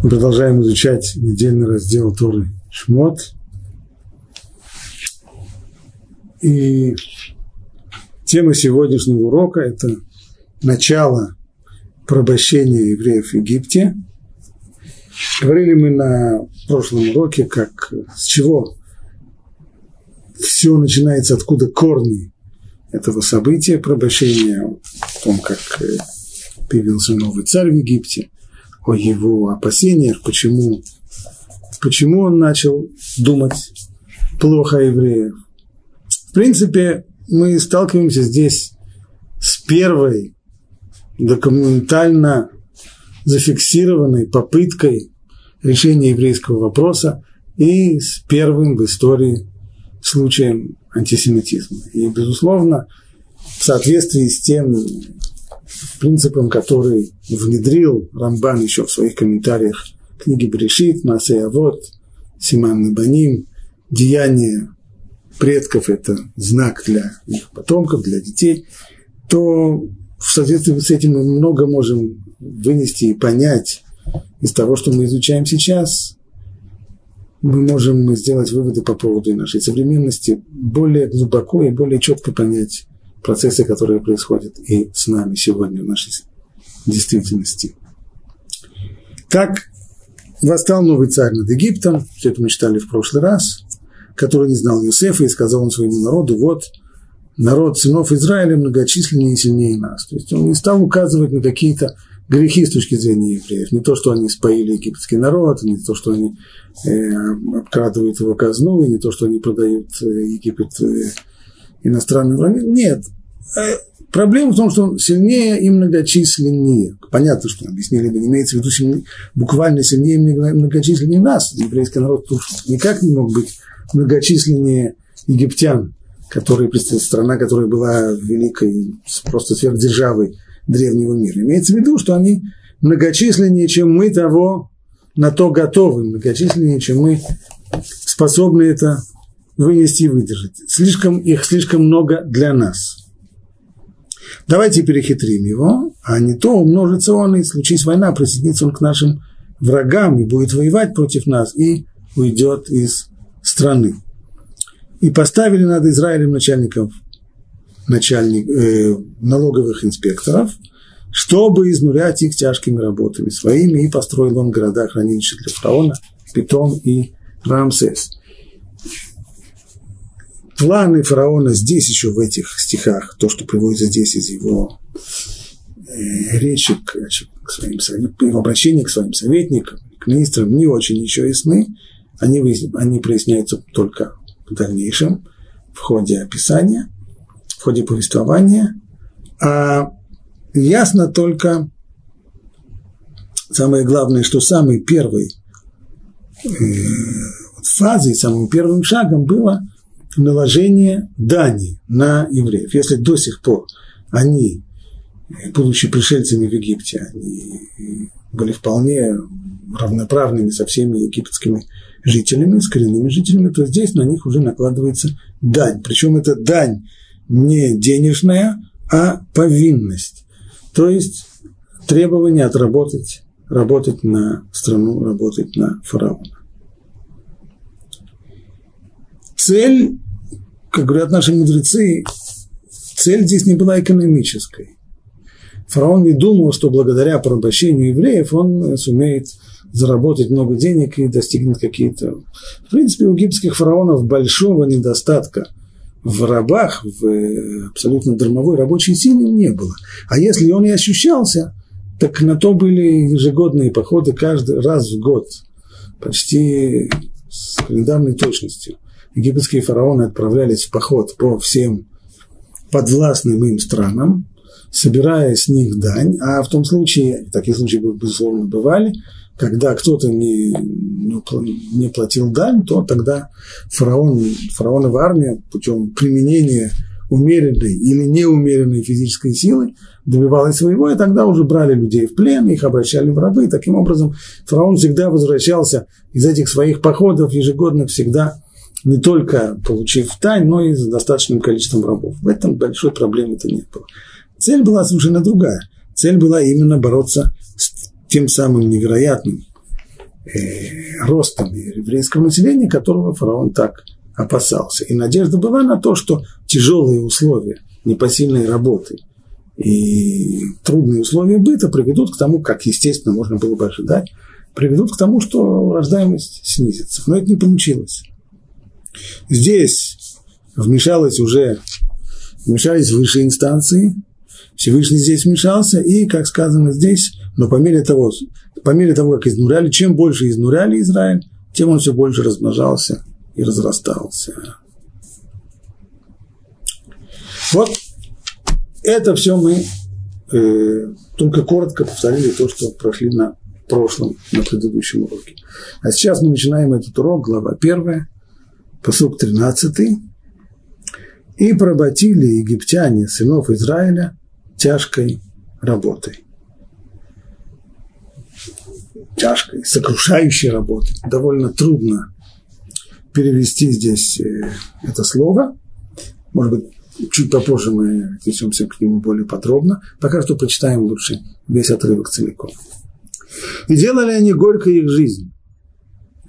Мы продолжаем изучать недельный раздел Торы Шмот. И тема сегодняшнего урока – это начало порабощения евреев в Египте. Говорили мы на прошлом уроке, как с чего все начинается, откуда корни этого события, порабощения, о том, как появился новый царь в Египте – о его опасениях, почему, почему он начал думать плохо о евреях. В принципе, мы сталкиваемся здесь с первой документально зафиксированной попыткой решения еврейского вопроса и с первым в истории случаем антисемитизма. И, безусловно, в соответствии с тем принципом, который внедрил Рамбан еще в своих комментариях книги Брешит, Масей Авод, Симан Набаним, деяния предков – это знак для их потомков, для детей, то в соответствии с этим мы много можем вынести и понять из того, что мы изучаем сейчас, мы можем сделать выводы по поводу нашей современности, более глубоко и более четко понять процессы, которые происходят и с нами сегодня в нашей действительности. Так восстал новый царь над Египтом, все это мы читали в прошлый раз, который не знал Юсефа, и сказал он своему народу, вот народ сынов Израиля многочисленнее и сильнее нас. То есть он не стал указывать на какие-то грехи с точки зрения евреев. Не то, что они споили египетский народ, не то, что они э, обкрадывают его казну, и не то, что они продают э, Египет э, иностранным врагам. Нет. Э, проблема в том, что он сильнее и многочисленнее. Понятно, что объяснили, не имеется в виду сильнее, буквально сильнее и многочисленнее нас. Еврейский народ никак не мог быть многочисленнее египтян, которые, страна, которая была великой, просто сверхдержавой древнего мира. Имеется в виду, что они многочисленнее, чем мы того на то готовы, многочисленнее, чем мы способны это вынести и выдержать. Слишком, их слишком много для нас. Давайте перехитрим его, а не то умножится он, и случись война, присоединится он к нашим врагам и будет воевать против нас, и уйдет из страны. И поставили над Израилем начальников начальник, э, налоговых инспекторов, чтобы изнурять их тяжкими работами своими, и построил он города хранилища для фараона, Питон и Рамсес планы фараона здесь еще в этих стихах, то, что приводится здесь из его э, речи к, к своим его обращения к своим советникам, к министрам, не очень еще ясны, они, они проясняются только в дальнейшем, в ходе описания, в ходе повествования, а ясно только самое главное, что самый первый э, фазой, самым первым шагом было – наложение дани на евреев. Если до сих пор они, будучи пришельцами в Египте, они были вполне равноправными со всеми египетскими жителями, с коренными жителями, то здесь на них уже накладывается дань. Причем это дань не денежная, а повинность. То есть требование отработать, работать на страну, работать на фараона. Цель как говорят наши мудрецы, цель здесь не была экономической. Фараон не думал, что благодаря порабощению евреев он сумеет заработать много денег и достигнет какие-то... В принципе, у египетских фараонов большого недостатка в рабах, в абсолютно дармовой рабочей силе не было. А если он и ощущался, так на то были ежегодные походы каждый раз в год, почти с календарной точностью египетские фараоны отправлялись в поход по всем подвластным им странам, собирая с них дань, а в том случае, такие случаи, безусловно, бывали, когда кто-то не, не платил дань, то тогда фараон, фараонова армия путем применения умеренной или неумеренной физической силы добивалась своего, и тогда уже брали людей в плен, их обращали в рабы. Таким образом, фараон всегда возвращался из этих своих походов ежегодных всегда не только получив тайн, но и с достаточным количеством рабов. В этом большой проблемы-то не было. Цель была совершенно другая. Цель была именно бороться с тем самым невероятным э, ростом еврейского населения, которого фараон так опасался. И надежда была на то, что тяжелые условия непосильной работы и трудные условия быта приведут к тому, как, естественно, можно было бы ожидать, приведут к тому, что рождаемость снизится. Но это не получилось. Здесь вмешалась уже, вмешались высшие инстанции, Всевышний здесь вмешался, и, как сказано здесь, но по мере того, по мере того, как изнуряли, чем больше изнуряли Израиль, тем он все больше размножался и разрастался. Вот это все мы э, только коротко повторили то, что прошли на прошлом, на предыдущем уроке. А сейчас мы начинаем этот урок, глава первая, посук 13. «И поработили египтяне сынов Израиля тяжкой работой». Тяжкой, сокрушающей работой. Довольно трудно перевести здесь э, это слово. Может быть, чуть попозже мы отнесемся к нему более подробно. Пока что прочитаем лучше весь отрывок целиком. И делали они горько их жизнь.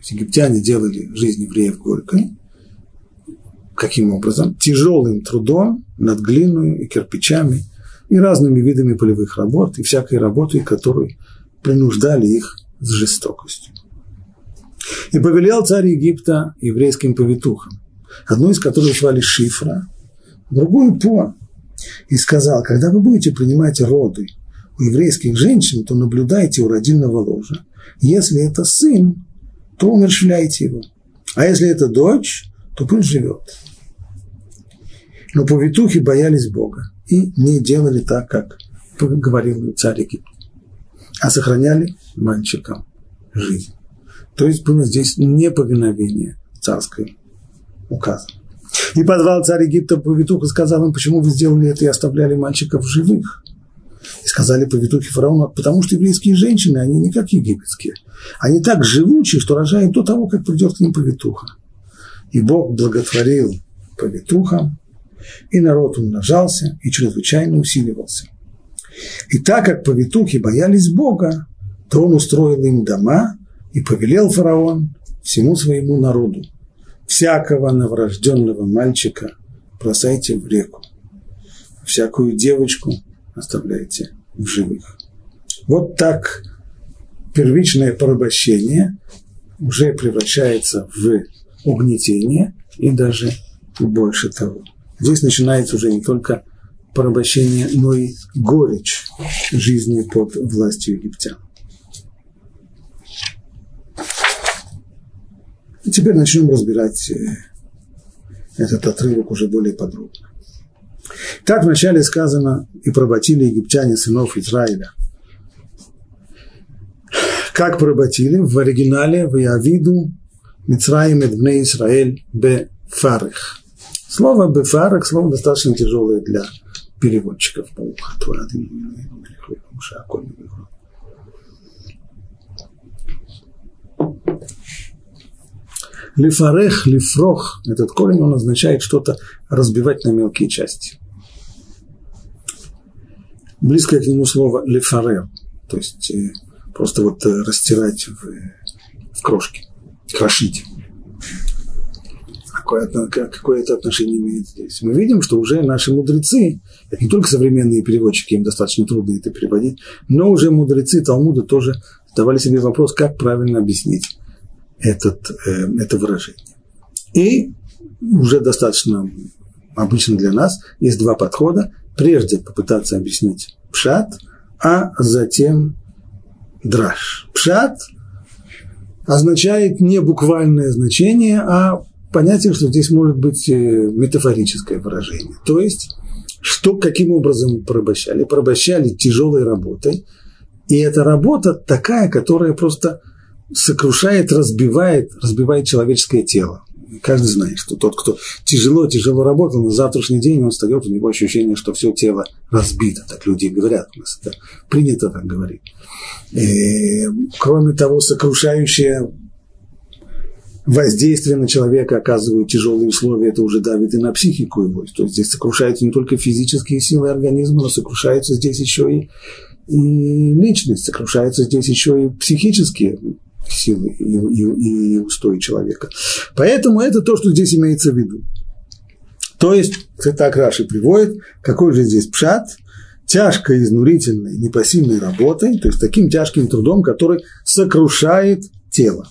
Египтяне делали жизнь евреев горькой. Каким образом? Тяжелым трудом над глиной и кирпичами и разными видами полевых работ и всякой работой, которую принуждали их с жестокостью. И повелел царь Египта еврейским повитухам, одну из которых звали Шифра, другую По, и сказал, когда вы будете принимать роды у еврейских женщин, то наблюдайте у родильного ложа. Если это сын, то умерщвляйте его. А если это дочь, то пусть живет. Но повитухи боялись Бога и не делали так, как говорил царь Египта, а сохраняли мальчикам жизнь. То есть было здесь неповиновение царской указа. И позвал царь Египта повитух и сказал им, почему вы сделали это и оставляли мальчиков живых. И сказали повитухи фараона, потому что еврейские женщины, они не как египетские. Они так живучи, что рожают до того, как придет к ним повитуха. И Бог благотворил повитухам, и народ умножался и чрезвычайно усиливался. И так как повитухи боялись Бога, то он устроил им дома и повелел фараон всему своему народу. Всякого новорожденного мальчика бросайте в реку. Всякую девочку оставляйте в живых. Вот так первичное порабощение уже превращается в угнетение и даже больше того. Здесь начинается уже не только порабощение, но и горечь жизни под властью египтян. И теперь начнем разбирать э, этот отрывок уже более подробно. Так вначале сказано, и проботили египтяне сынов Израиля. Как проботили? В оригинале в Явиду Мицраим Эдбне Израиль Бе Фарых. Слово Бефарах, слово достаточно тяжелое для переводчиков. Лифарех, лифрох, этот корень, он означает что-то разбивать на мелкие части. Близкое к нему слово лифарер, то есть э, просто вот э, растирать в, в крошки, крошить. Какое, какое это отношение имеет здесь? Мы видим, что уже наши мудрецы, это не только современные переводчики, им достаточно трудно это переводить, но уже мудрецы Талмуда тоже задавали себе вопрос, как правильно объяснить этот, э, это выражение. И уже достаточно обычно для нас есть два подхода. Прежде попытаться объяснить пшат, а затем драж. Пшат означает не буквальное значение, а понятие, что здесь может быть э, метафорическое выражение. То есть, что, каким образом порабощали? Порабощали тяжелой работой, и эта работа такая, которая просто сокрушает, разбивает, разбивает человеческое тело. Каждый знает, что тот, кто тяжело-тяжело работал, на завтрашний день он встает, у него ощущение, что все тело разбито. Так люди говорят, у нас это принято так говорить. И, кроме того, сокрушающее воздействие на человека оказывают тяжелые условия, это уже давит и на психику его. То есть здесь сокрушаются не только физические силы организма, но сокрушаются здесь еще и, и личность, сокрушаются здесь еще и психические силы и, и, и устои человека. Поэтому это то, что здесь имеется в виду. То есть, так Раши приводит, какой же здесь пшат, тяжкой, изнурительной, непосильной работой, то есть таким тяжким трудом, который сокрушает тело.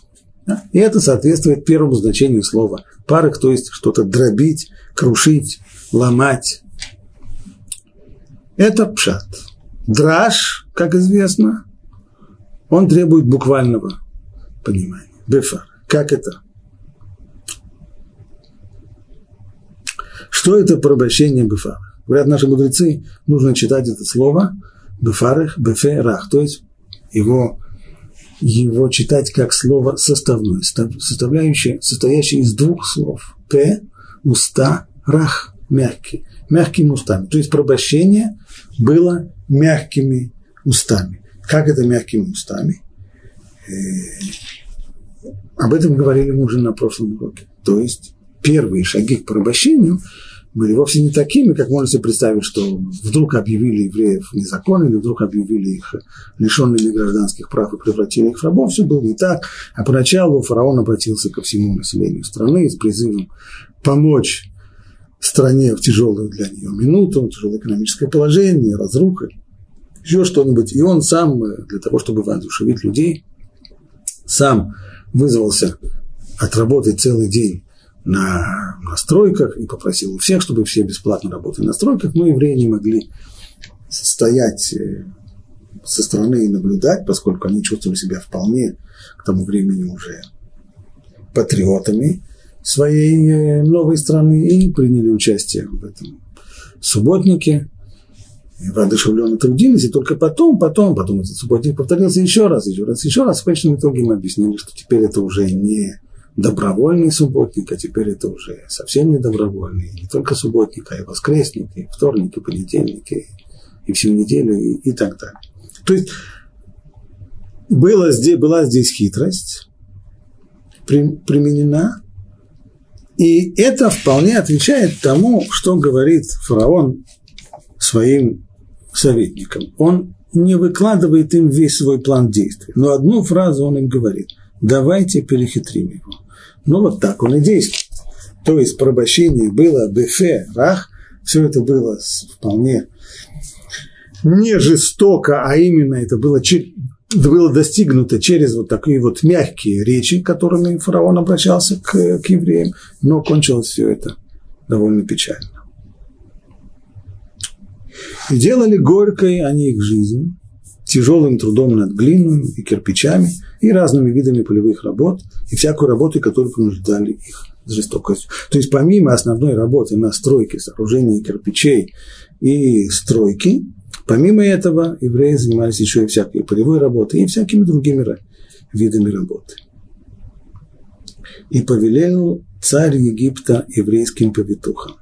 И это соответствует первому значению слова парах, то есть что-то дробить, крушить, ломать. Это пшат. Драж, как известно, он требует буквального понимания. Бефар. Как это? Что это порабощение бефара? Говорят наши мудрецы, нужно читать это слово бефарах, беферах, то есть его, его читать как слово составное, составляющее, состоящее из двух слов. П, уста, рах, мягкий, мягкими устами. То есть порабощение было мягкими устами. Как это мягкими устами? Э, об этом говорили мы уже на прошлом уроке. То есть первые шаги к порабощению были вовсе не такими, как можно себе представить, что вдруг объявили евреев незаконными, вдруг объявили их лишенными гражданских прав и превратили их в рабов. Все было не так. А поначалу фараон обратился ко всему населению страны с призывом помочь стране в тяжелую для нее минуту, тяжелое экономическое положение, разруха, еще что-нибудь. И он сам, для того, чтобы воодушевить людей, сам вызвался отработать целый день на, на стройках и попросил у всех, чтобы все бесплатно работали на стройках, но евреи не могли стоять э, со стороны и наблюдать, поскольку они чувствовали себя вполне к тому времени уже патриотами своей э, новой страны и приняли участие в этом субботнике, воодушевленно трудились, и только потом, потом, потом этот субботник повторился еще раз, еще раз, еще раз. В конечном итоге мы объяснили, что теперь это уже не добровольный субботник, а теперь это уже совсем не добровольный, не только субботник, а и воскресник, и вторник, и понедельник, и, и всю неделю, и, и так далее. То есть было здесь, была здесь хитрость при, применена, и это вполне отвечает тому, что говорит фараон своим советникам. Он не выкладывает им весь свой план действий, но одну фразу он им говорит. Давайте перехитрим его. Ну, вот так он и действует. То есть порабощение было бефе, рах, все это было вполне не жестоко, а именно это было было достигнуто через вот такие вот мягкие речи, которыми фараон обращался к, к евреям, но кончилось все это довольно печально. И делали горькой они их жизнь, тяжелым трудом над глиной и кирпичами, и разными видами полевых работ, и всякую работу, которую принуждали их жестокостью. То есть помимо основной работы на стройке, сооружении кирпичей и стройки, Помимо этого, евреи занимались еще и всякой полевой работой и всякими другими видами работы. И повелел царь Египта еврейским повитухам,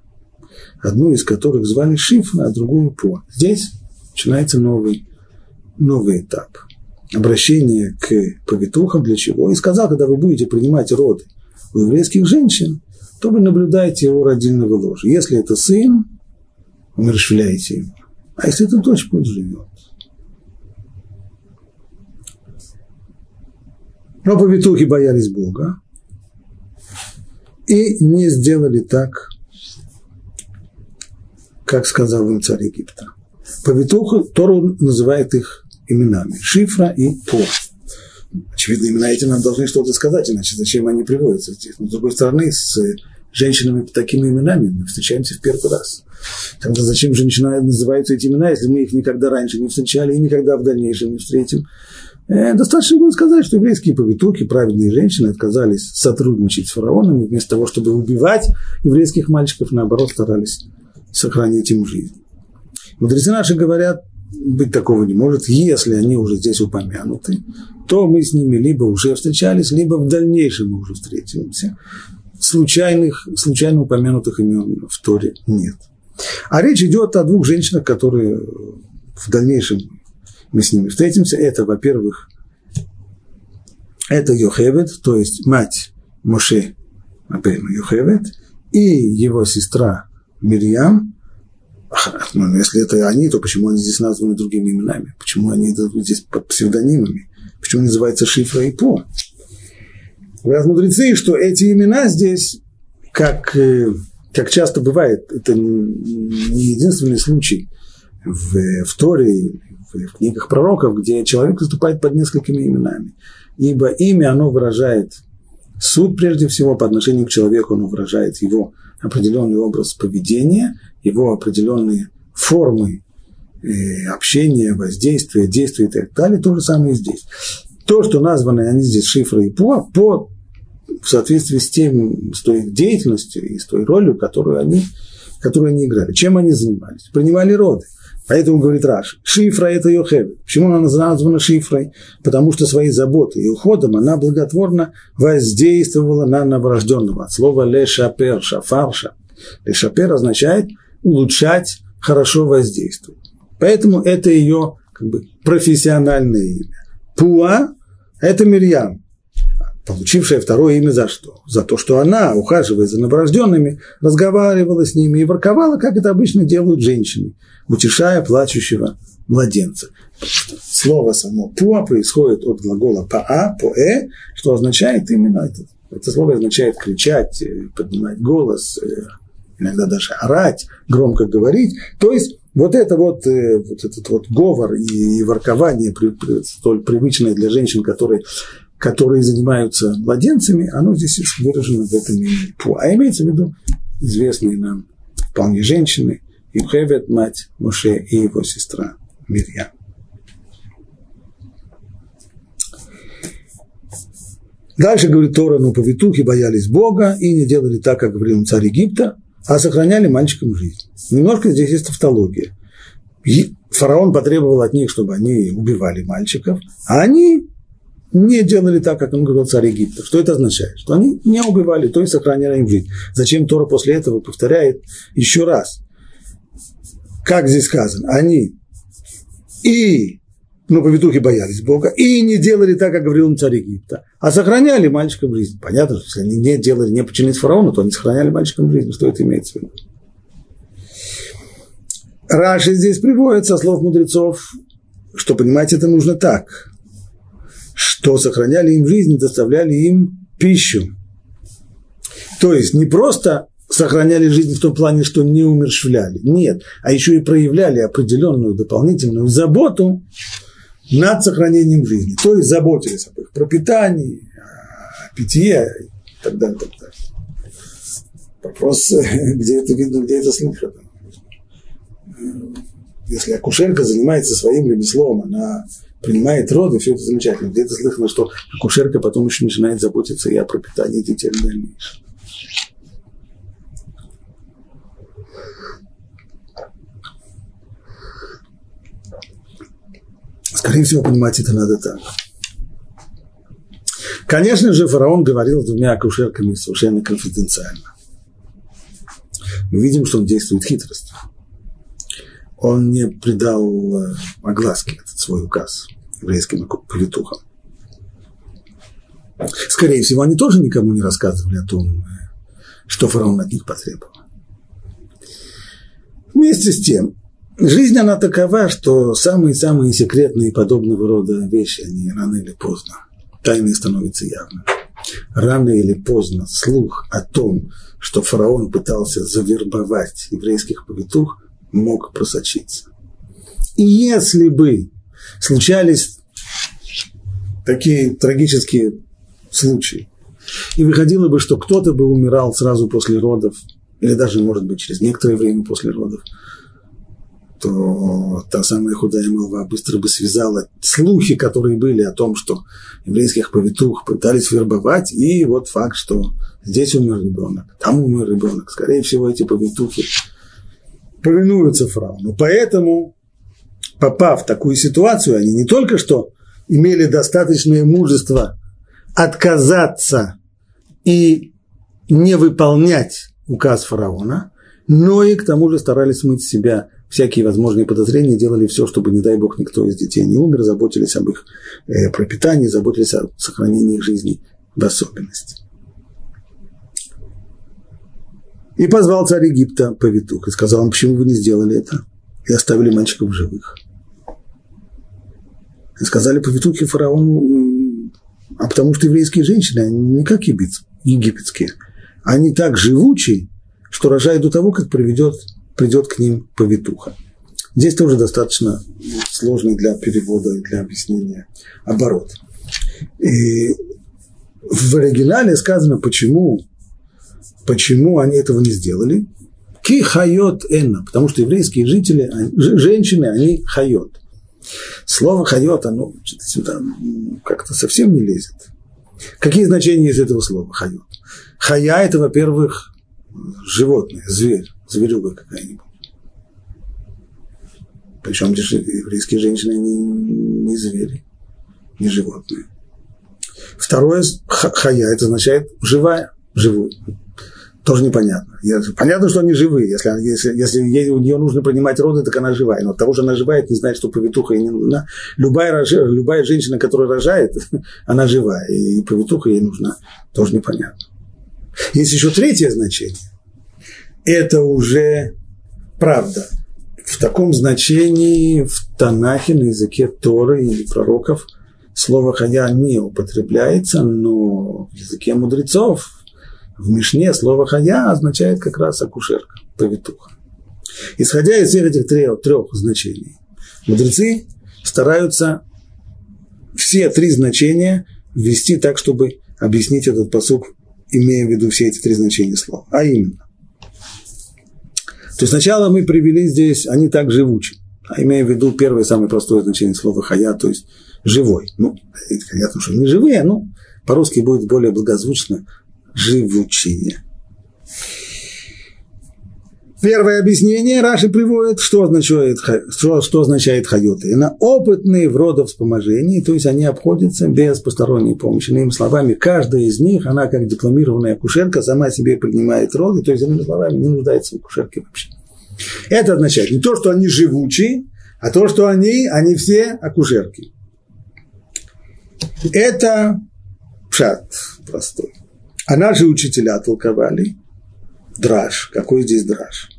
одну из которых звали Шифа, а другую По. Здесь начинается новый, новый этап. Обращение к повитухам для чего? И сказал, когда вы будете принимать роды у еврейских женщин, то вы наблюдаете его родильного ложа. Если это сын, умерщвляете его. А если это дочь, пусть живет. Но повитухи боялись Бога и не сделали так, как сказал им царь Египта. Повитуха Тору называет их именами. Шифра и По. Очевидно, именно этим нам должны что-то сказать, иначе зачем они приводятся. Но с другой стороны, с женщинами такими именами мы встречаемся в первый раз. Тогда зачем женщина называются эти имена, если мы их никогда раньше не встречали и никогда в дальнейшем не встретим? Э, достаточно будет сказать, что еврейские повитуки, праведные женщины, отказались сотрудничать с фараоном, и вместо того, чтобы убивать еврейских мальчиков, наоборот, старались сохранить им жизнь. Мудрецы наши говорят, быть такого не может, если они уже здесь упомянуты, то мы с ними либо уже встречались, либо в дальнейшем мы уже встретимся. Случайных, случайно упомянутых имен в Торе нет. А речь идет о двух женщинах, которые в дальнейшем мы с ними встретимся. Это, во-первых, это Йохевед, то есть мать Моше Абейма Йохевед, и его сестра Мирьям. Ну, если это они, то почему они здесь названы другими именами? Почему они здесь под псевдонимами? Почему называется Шифра и По? Говорят мудрецы, что эти имена здесь, как, э, как часто бывает, это не единственный случай в, в Торе, в, в книгах пророков, где человек выступает под несколькими именами. Ибо имя, оно выражает суд, прежде всего, по отношению к человеку, оно выражает его определенный образ поведения, его определенные формы э, общения, воздействия, действия и так далее. То же самое и здесь. То, что названы они здесь шифра и пуа, по, в соответствии с, тем, с той деятельностью и с той ролью, которую они, которую они играли. Чем они занимались? Принимали роды. Поэтому говорит Раш, шифра это Йохевет. Почему она названа шифрой? Потому что своей заботой и уходом она благотворно воздействовала на новорожденного. От слова лешапер, шафарша. Лешапер означает улучшать, хорошо воздействовать. Поэтому это ее как бы, профессиональное имя. Пуа – это Мирьям, получившая второе имя за что? За то, что она, ухаживая за новорожденными, разговаривала с ними и ворковала, как это обычно делают женщины, утешая плачущего младенца. Слово само «пуа» происходит от глагола «паа», «поэ», что означает именно это. Это слово означает кричать, э, поднимать голос, э, иногда даже орать, громко говорить. То есть вот это вот, э, вот этот вот говор и, воркование, столь привычное для женщин, которые, которые занимаются младенцами, оно здесь выражено в этом имени. А имеется в виду известные нам вполне женщины, Имхевет, мать Муше и его сестра Мирья. Дальше говорит Тора, но повитухи боялись Бога и не делали так, как говорил царь Египта, а сохраняли мальчикам жизнь. Немножко здесь есть тавтология. Фараон потребовал от них, чтобы они убивали мальчиков, а они не делали так, как он говорил царь Египта. Что это означает? Что они не убивали, то есть сохраняли им жизнь. Зачем Тора после этого повторяет еще раз? Как здесь сказано? Они и но повитухи боялись Бога и не делали так, как говорил он царь Египта, а сохраняли мальчикам жизнь. Понятно, что если они не делали, не подчинились фараону, то они сохраняли мальчикам жизнь. Что это имеется в виду? Раши здесь приводит со слов мудрецов, что понимать это нужно так, что сохраняли им жизнь доставляли им пищу. То есть не просто сохраняли жизнь в том плане, что не умерщвляли, нет, а еще и проявляли определенную дополнительную заботу над сохранением жизни. То есть заботились об их пропитании, о питье и так далее. Так далее. Вопрос, где это видно, где это слышно. Если акушерка занимается своим ремеслом, она принимает роды, все это замечательно. Где-то слышно, что акушерка потом еще начинает заботиться и о пропитании детей в дальнейшем. Скорее всего, понимать это надо так. Конечно же, фараон говорил с двумя акушерками совершенно конфиденциально. Мы видим, что он действует хитростью. Он не придал э, огласке этот свой указ еврейским повитухам. Скорее всего, они тоже никому не рассказывали о том, э, что фараон от них потребовал. Вместе с тем, Жизнь, она такова, что самые-самые секретные подобного рода вещи, они рано или поздно, тайны становятся явными. Рано или поздно слух о том, что фараон пытался завербовать еврейских повитух, мог просочиться. И если бы случались такие трагические случаи, и выходило бы, что кто-то бы умирал сразу после родов, или даже, может быть, через некоторое время после родов, то та самая худая молва быстро бы связала слухи, которые были о том, что еврейских повитух пытались вербовать, и вот факт, что здесь умер ребенок, там умер ребенок. Скорее всего, эти повитухи повинуются фараону. Поэтому, попав в такую ситуацию, они не только что имели достаточное мужество отказаться и не выполнять указ фараона, но и к тому же старались смыть себя всякие возможные подозрения, делали все, чтобы, не дай бог, никто из детей не умер, заботились об их э, пропитании, заботились о сохранении их жизни в особенности. И позвал царь Египта повитух и сказал им, почему вы не сделали это и оставили мальчиков живых. И сказали повитухи фараону, а потому что еврейские женщины, они не как египетские, они так живучие, что рожают до того, как приведет, придет к ним повитуха. Здесь тоже достаточно сложный для перевода и для объяснения оборот. И в оригинале сказано, почему, почему они этого не сделали. כי חיות הנה, потому что еврейские жители, женщины, они חיות. Слово חיות, оно сюда как-то совсем не лезет. Какие значения из этого слова חיות? Хая – это, во-первых, животное, зверь, зверюга какая-нибудь. Причем еврейские женщины не, не звери, не животные. Второе, хая, это означает живая, живую. Тоже непонятно. Понятно, что они живые. Если, если, если у нее нужно принимать роды, так она живая. Но от того, что она живая, не знает, что повитуха ей не нужна. Любая, любая женщина, которая рожает, она живая. И повитуха ей нужна. Тоже непонятно. Есть еще третье значение. Это уже правда. В таком значении в Танахе на языке Торы или пророков слово «хая» не употребляется, но в языке мудрецов, в Мишне слово «хая» означает как раз акушерка, повитуха. Исходя из всех этих трех, трех значений, мудрецы стараются все три значения ввести так, чтобы объяснить этот посук имея в виду все эти три значения слова. А именно. То есть сначала мы привели здесь, они так живучи. А имея в виду первое самое простое значение слова хая, то есть живой. Ну, понятно, что не живые, но по-русски будет более благозвучно живучие. Первое объяснение Раши приводит, что означает, что, что означает хайоты. Это опытные в родовспоможении, то есть они обходятся без посторонней помощи. Иными словами, каждая из них, она как дипломированная акушерка, сама себе принимает роды, то есть, иными словами, не нуждается в акушерке вообще. Это означает не то, что они живучие, а то, что они, они все акушерки. Это пшат простой. А наши учителя толковали, драж. Какой здесь драж?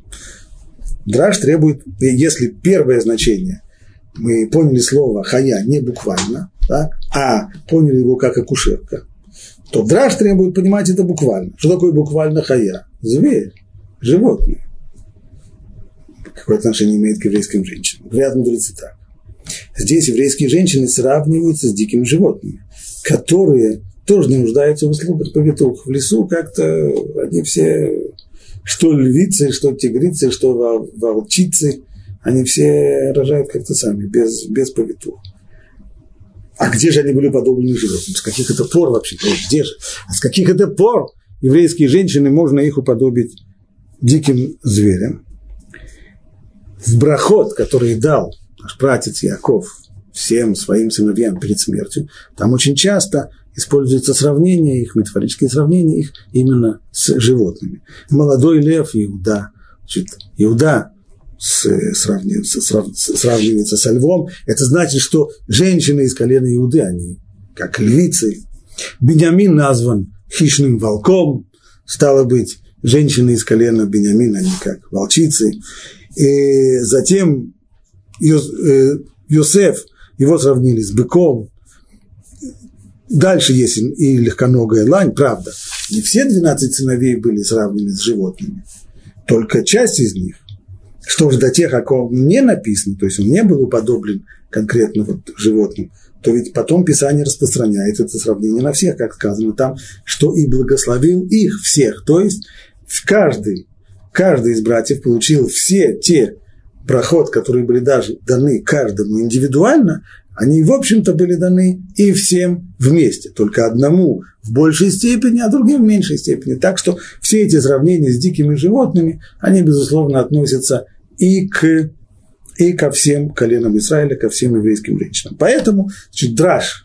Драж требует, если первое значение, мы поняли слово хая не буквально, так, а поняли его как акушерка, то драж требует понимать это буквально. Что такое буквально хая? Зверь, животное. Какое отношение имеет к еврейским женщинам? Говорят мудрецы так. Здесь еврейские женщины сравниваются с дикими животными, которые тоже не нуждаются в услугах повитух. В лесу как-то они все что львицы, что тигрицы, что волчицы, они все рожают как-то сами, без, без повитух. А где же они были подобны животным? С каких это пор вообще? Где же? А с каких это пор еврейские женщины можно их уподобить диким зверям? В брахот, который дал наш братец Яков всем своим сыновьям перед смертью, там очень часто используется сравнение их, метафорические сравнения их именно с животными. Молодой лев Иуда, значит, Иуда с, сравнивается, сравнивается со львом, это значит, что женщины из колена Иуды, они как львицы. Бенямин назван хищным волком, стало быть, женщины из колена Бенямина, они как волчицы. И затем э, Йосеф, его сравнили с быком, Дальше есть и легконогая лань, правда. Не все 12 сыновей были сравнены с животными, только часть из них. Что же до тех, о ком не написано, то есть он не был уподоблен конкретно вот животным, то ведь потом Писание распространяет это сравнение на всех, как сказано там, что и благословил их всех. То есть каждый, каждый из братьев получил все те проход, которые были даже даны каждому индивидуально, они, в общем-то, были даны и всем вместе, только одному в большей степени, а другим в меньшей степени. Так что все эти сравнения с дикими животными, они, безусловно, относятся и к и ко всем коленам Израиля, ко всем еврейским женщинам. Поэтому, значит, драж,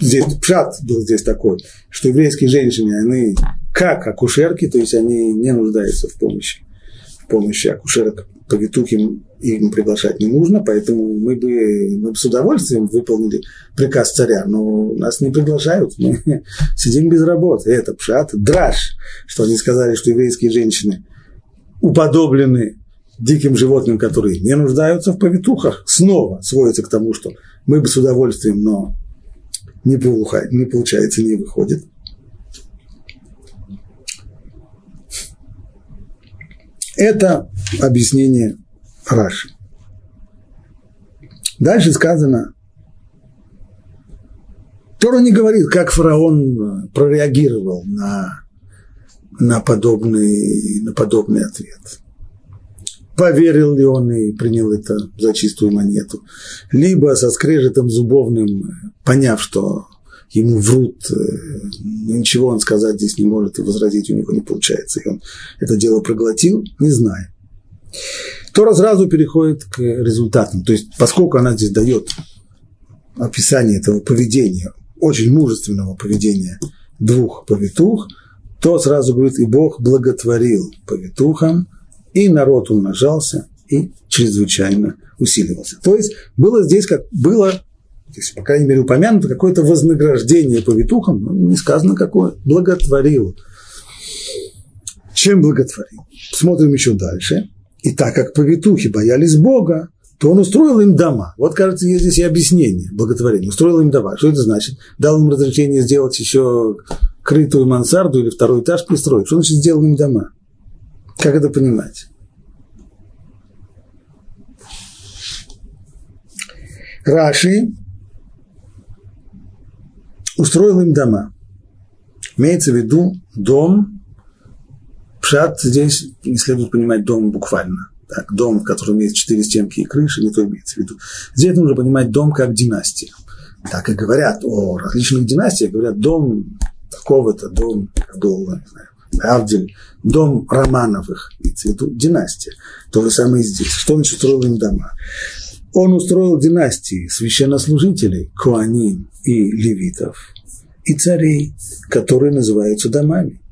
здесь пшат был здесь такой, что еврейские женщины, они как акушерки, то есть они не нуждаются в помощи, в помощи акушерок повитухим им приглашать не нужно, поэтому мы бы, мы бы с удовольствием выполнили приказ царя, но нас не приглашают, мы сидим без работы. Это пшат, драж, что они сказали, что еврейские женщины уподоблены диким животным, которые не нуждаются в повитухах, снова сводится к тому, что мы бы с удовольствием, но не, не получается, не выходит. Это объяснение Раши. Дальше сказано, Тора не говорит, как фараон прореагировал на, на, подобный, на подобный ответ. Поверил ли он и принял это за чистую монету. Либо со скрежетом зубовным, поняв, что ему врут, э, ничего он сказать здесь не может и возразить у него не получается. И он это дело проглотил, не знаю. Тора сразу переходит к результатам. То есть, поскольку она здесь дает описание этого поведения, очень мужественного поведения двух повитух, то сразу говорит, и Бог благотворил повитухам, и народ умножался, и чрезвычайно усиливался. То есть было здесь, как было, то есть, по крайней мере, упомянуто какое-то вознаграждение повитухам, но не сказано какое, благотворил. Чем благотворил? Смотрим еще дальше. И так как повитухи боялись Бога, то он устроил им дома. Вот, кажется, есть здесь и объяснение благотворения. Устроил им дома. Что это значит? Дал им разрешение сделать еще крытую мансарду или второй этаж пристроить. Что значит сделал им дома? Как это понимать? Раши устроил им дома. Имеется в виду дом, пшат здесь не следует понимать дом буквально. Так, дом, в котором есть четыре стенки и крыши, не то имеется в виду. Здесь нужно понимать дом как династия. Так и говорят о различных династиях, говорят дом такого-то, дом, был, не знаю, Авдель, дом Романовых, имеется в виду династия. То же самое и здесь. Что значит устроил им дома? Он устроил династии священнослужителей, куанин и левитов, и царей, которые называются домами.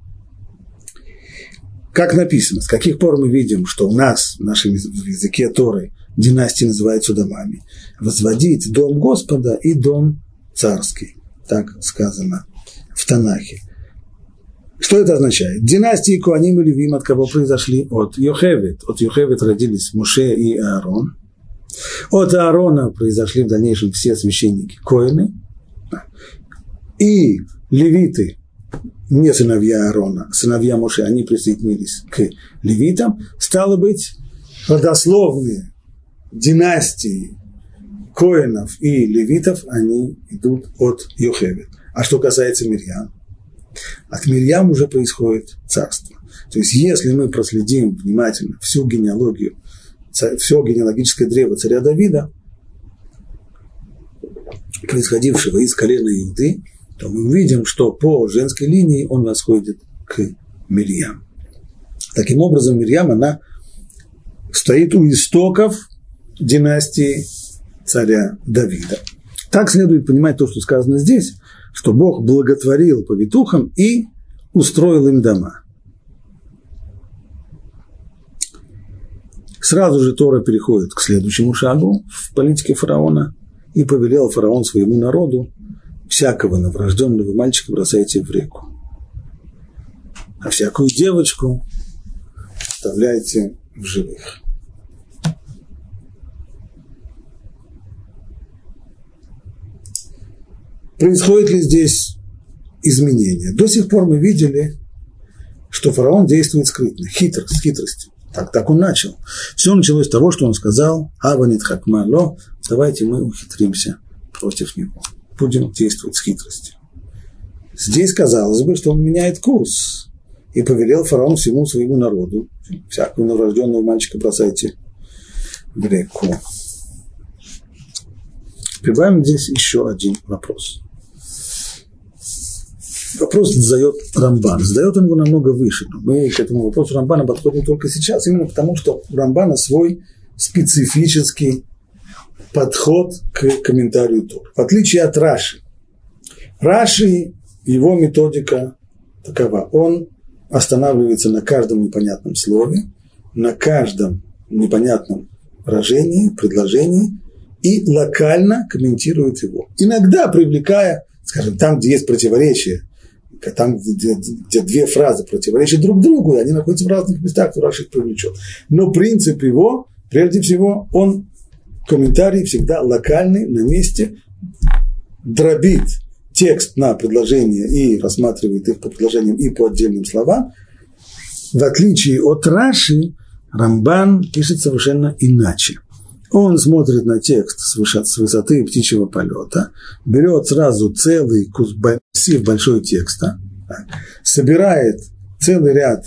Как написано, с каких пор мы видим, что у нас, в нашем языке Торы, династии называются домами. Возводить дом Господа и дом царский. Так сказано в Танахе. Что это означает? Династии Куаним и Левим от кого произошли? От Йохевет. От Йохевет родились Муше и Аарон. От Аарона произошли в дальнейшем все священники Коины. И левиты не сыновья Аарона, сыновья Моше, они присоединились к левитам, стало быть, родословные династии Коинов и левитов, они идут от Йохевет. А что касается Мирьям, от Мирьям уже происходит царство. То есть, если мы проследим внимательно всю генеалогию, все генеалогическое древо царя Давида, происходившего из колена Иуды, то мы увидим, что по женской линии он восходит к Мирьям. Таким образом, Мирьям, она стоит у истоков династии царя Давида. Так следует понимать то, что сказано здесь, что Бог благотворил повитухам и устроил им дома. Сразу же Тора переходит к следующему шагу в политике фараона и повелел фараон своему народу всякого новорожденного мальчика бросайте в реку. А всякую девочку оставляйте в живых. Происходит ли здесь изменение? До сих пор мы видели, что фараон действует скрытно, хитро, с хитростью. Так, так он начал. Все началось с того, что он сказал, Аванит Хакмало, давайте мы ухитримся против него будем действовать с хитростью. Здесь казалось бы, что он меняет курс и повелел фараон всему своему народу, всякого новорожденного мальчика бросайте в реку. Прибавим здесь еще один вопрос. Вопрос задает Рамбан. Задает он его намного выше. Мы к этому вопросу Рамбана подходим только сейчас, именно потому, что у Рамбана свой специфический подход к комментарию Тор. В отличие от Раши. Раши, его методика такова. Он останавливается на каждом непонятном слове, на каждом непонятном выражении, предложении и локально комментирует его. Иногда привлекая, скажем, там, где есть противоречие, там, где, где две фразы противоречат друг другу, и они находятся в разных местах, то Раши их привлечет. Но принцип его, прежде всего, он комментарий всегда локальный, на месте, дробит текст на предложение и рассматривает их по предложениям и по отдельным словам. В отличие от Раши, Рамбан пишет совершенно иначе. Он смотрит на текст с, высот, с высоты птичьего полета, берет сразу целый массив большой текста, собирает целый ряд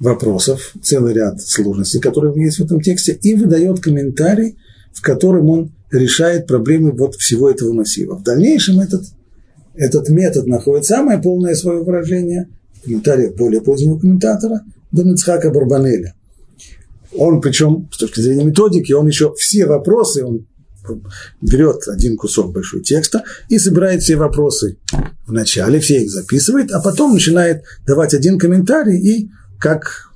вопросов, целый ряд сложностей, которые есть в этом тексте, и выдает комментарий, в котором он решает проблемы вот всего этого массива. В дальнейшем этот, этот метод находит самое полное свое выражение в комментариях более позднего комментатора Бенецхака Барбанеля. Он, причем, с точки зрения методики, он еще все вопросы, он берет один кусок большой текста и собирает все вопросы в начале, все их записывает, а потом начинает давать один комментарий и как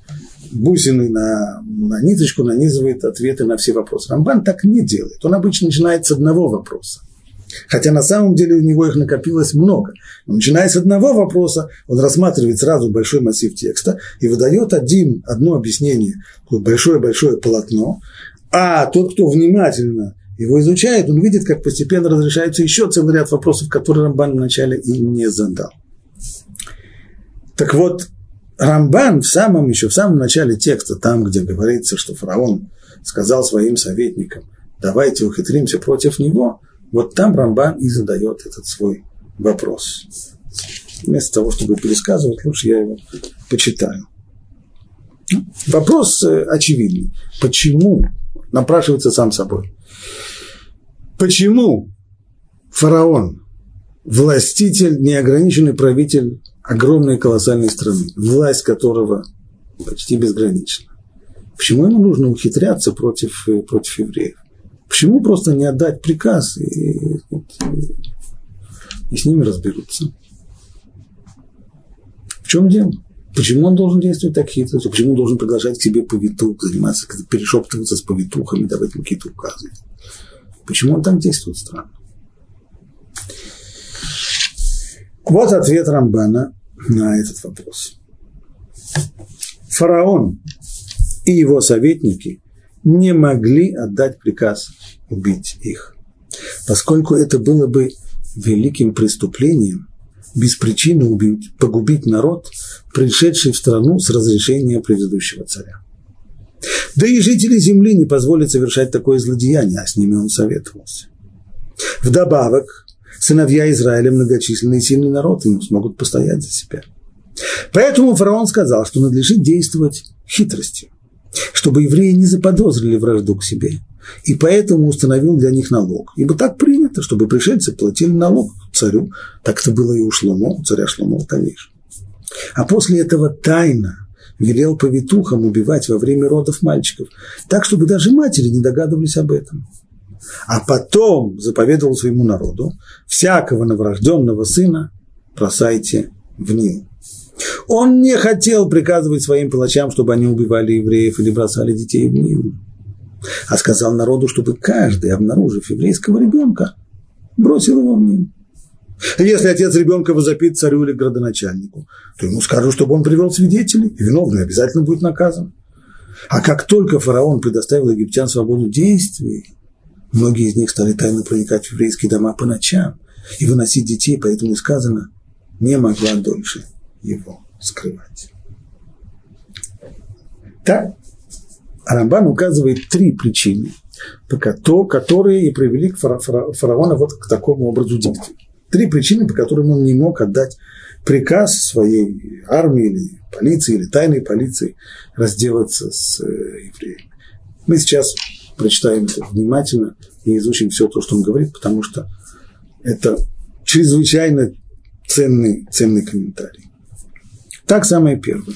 бусины на, на ниточку нанизывает ответы на все вопросы. Рамбан так не делает. Он обычно начинает с одного вопроса. Хотя на самом деле у него их накопилось много. Но начиная с одного вопроса, он рассматривает сразу большой массив текста и выдает один, одно объяснение, большое-большое полотно, а тот, кто внимательно его изучает, он видит, как постепенно разрешается еще целый ряд вопросов, которые Рамбан вначале и не задал. Так вот, Рамбан в самом еще, в самом начале текста, там, где говорится, что фараон сказал своим советникам, давайте ухитримся против него, вот там Рамбан и задает этот свой вопрос. Вместо того, чтобы пересказывать, лучше я его почитаю. Вопрос э, очевидный. Почему? Напрашивается сам собой. Почему фараон, властитель, неограниченный правитель огромной колоссальной страны, власть которого почти безгранична. Почему ему нужно ухитряться против, э, против евреев? Почему просто не отдать приказ и, и, и с ними разберутся? В чем дело? Почему он должен действовать так хитро? Почему он должен приглашать к себе повитух, заниматься, перешептываться с повитухами, давать ему какие-то указы? Почему он так действует странно? Вот ответ Рамбана на этот вопрос. Фараон и его советники не могли отдать приказ убить их, поскольку это было бы великим преступлением без причины убить, погубить народ, пришедший в страну с разрешения предыдущего царя. Да и жители земли не позволят совершать такое злодеяние, а с ними он советовался. Вдобавок, сыновья Израиля многочисленный и сильный народ, и смогут постоять за себя. Поэтому фараон сказал, что надлежит действовать хитростью, чтобы евреи не заподозрили вражду к себе, и поэтому установил для них налог. Ибо так принято, чтобы пришельцы платили налог царю. Так это было и у Шломо, у царя Шломо конечно. А после этого тайно велел повитухам убивать во время родов мальчиков, так, чтобы даже матери не догадывались об этом а потом заповедовал своему народу, всякого новорожденного сына бросайте в Нил. Он не хотел приказывать своим палачам, чтобы они убивали евреев или бросали детей в Нил, а сказал народу, чтобы каждый, обнаружив еврейского ребенка, бросил его в Нил. Если отец ребенка возопит царю или градоначальнику, то ему скажут, чтобы он привел свидетелей, и виновный обязательно будет наказан. А как только фараон предоставил египтян свободу действий, Многие из них стали тайно проникать в еврейские дома по ночам и выносить детей, поэтому сказано, не могла дольше его скрывать. Так, Рамбан указывает три причины, которые и привели фараона вот к такому образу действий. Три причины, по которым он не мог отдать приказ своей армии или полиции, или тайной полиции разделаться с э, евреями. Мы сейчас прочитаем это внимательно и изучим все то, что он говорит, потому что это чрезвычайно ценный, ценный комментарий. Так самое первое.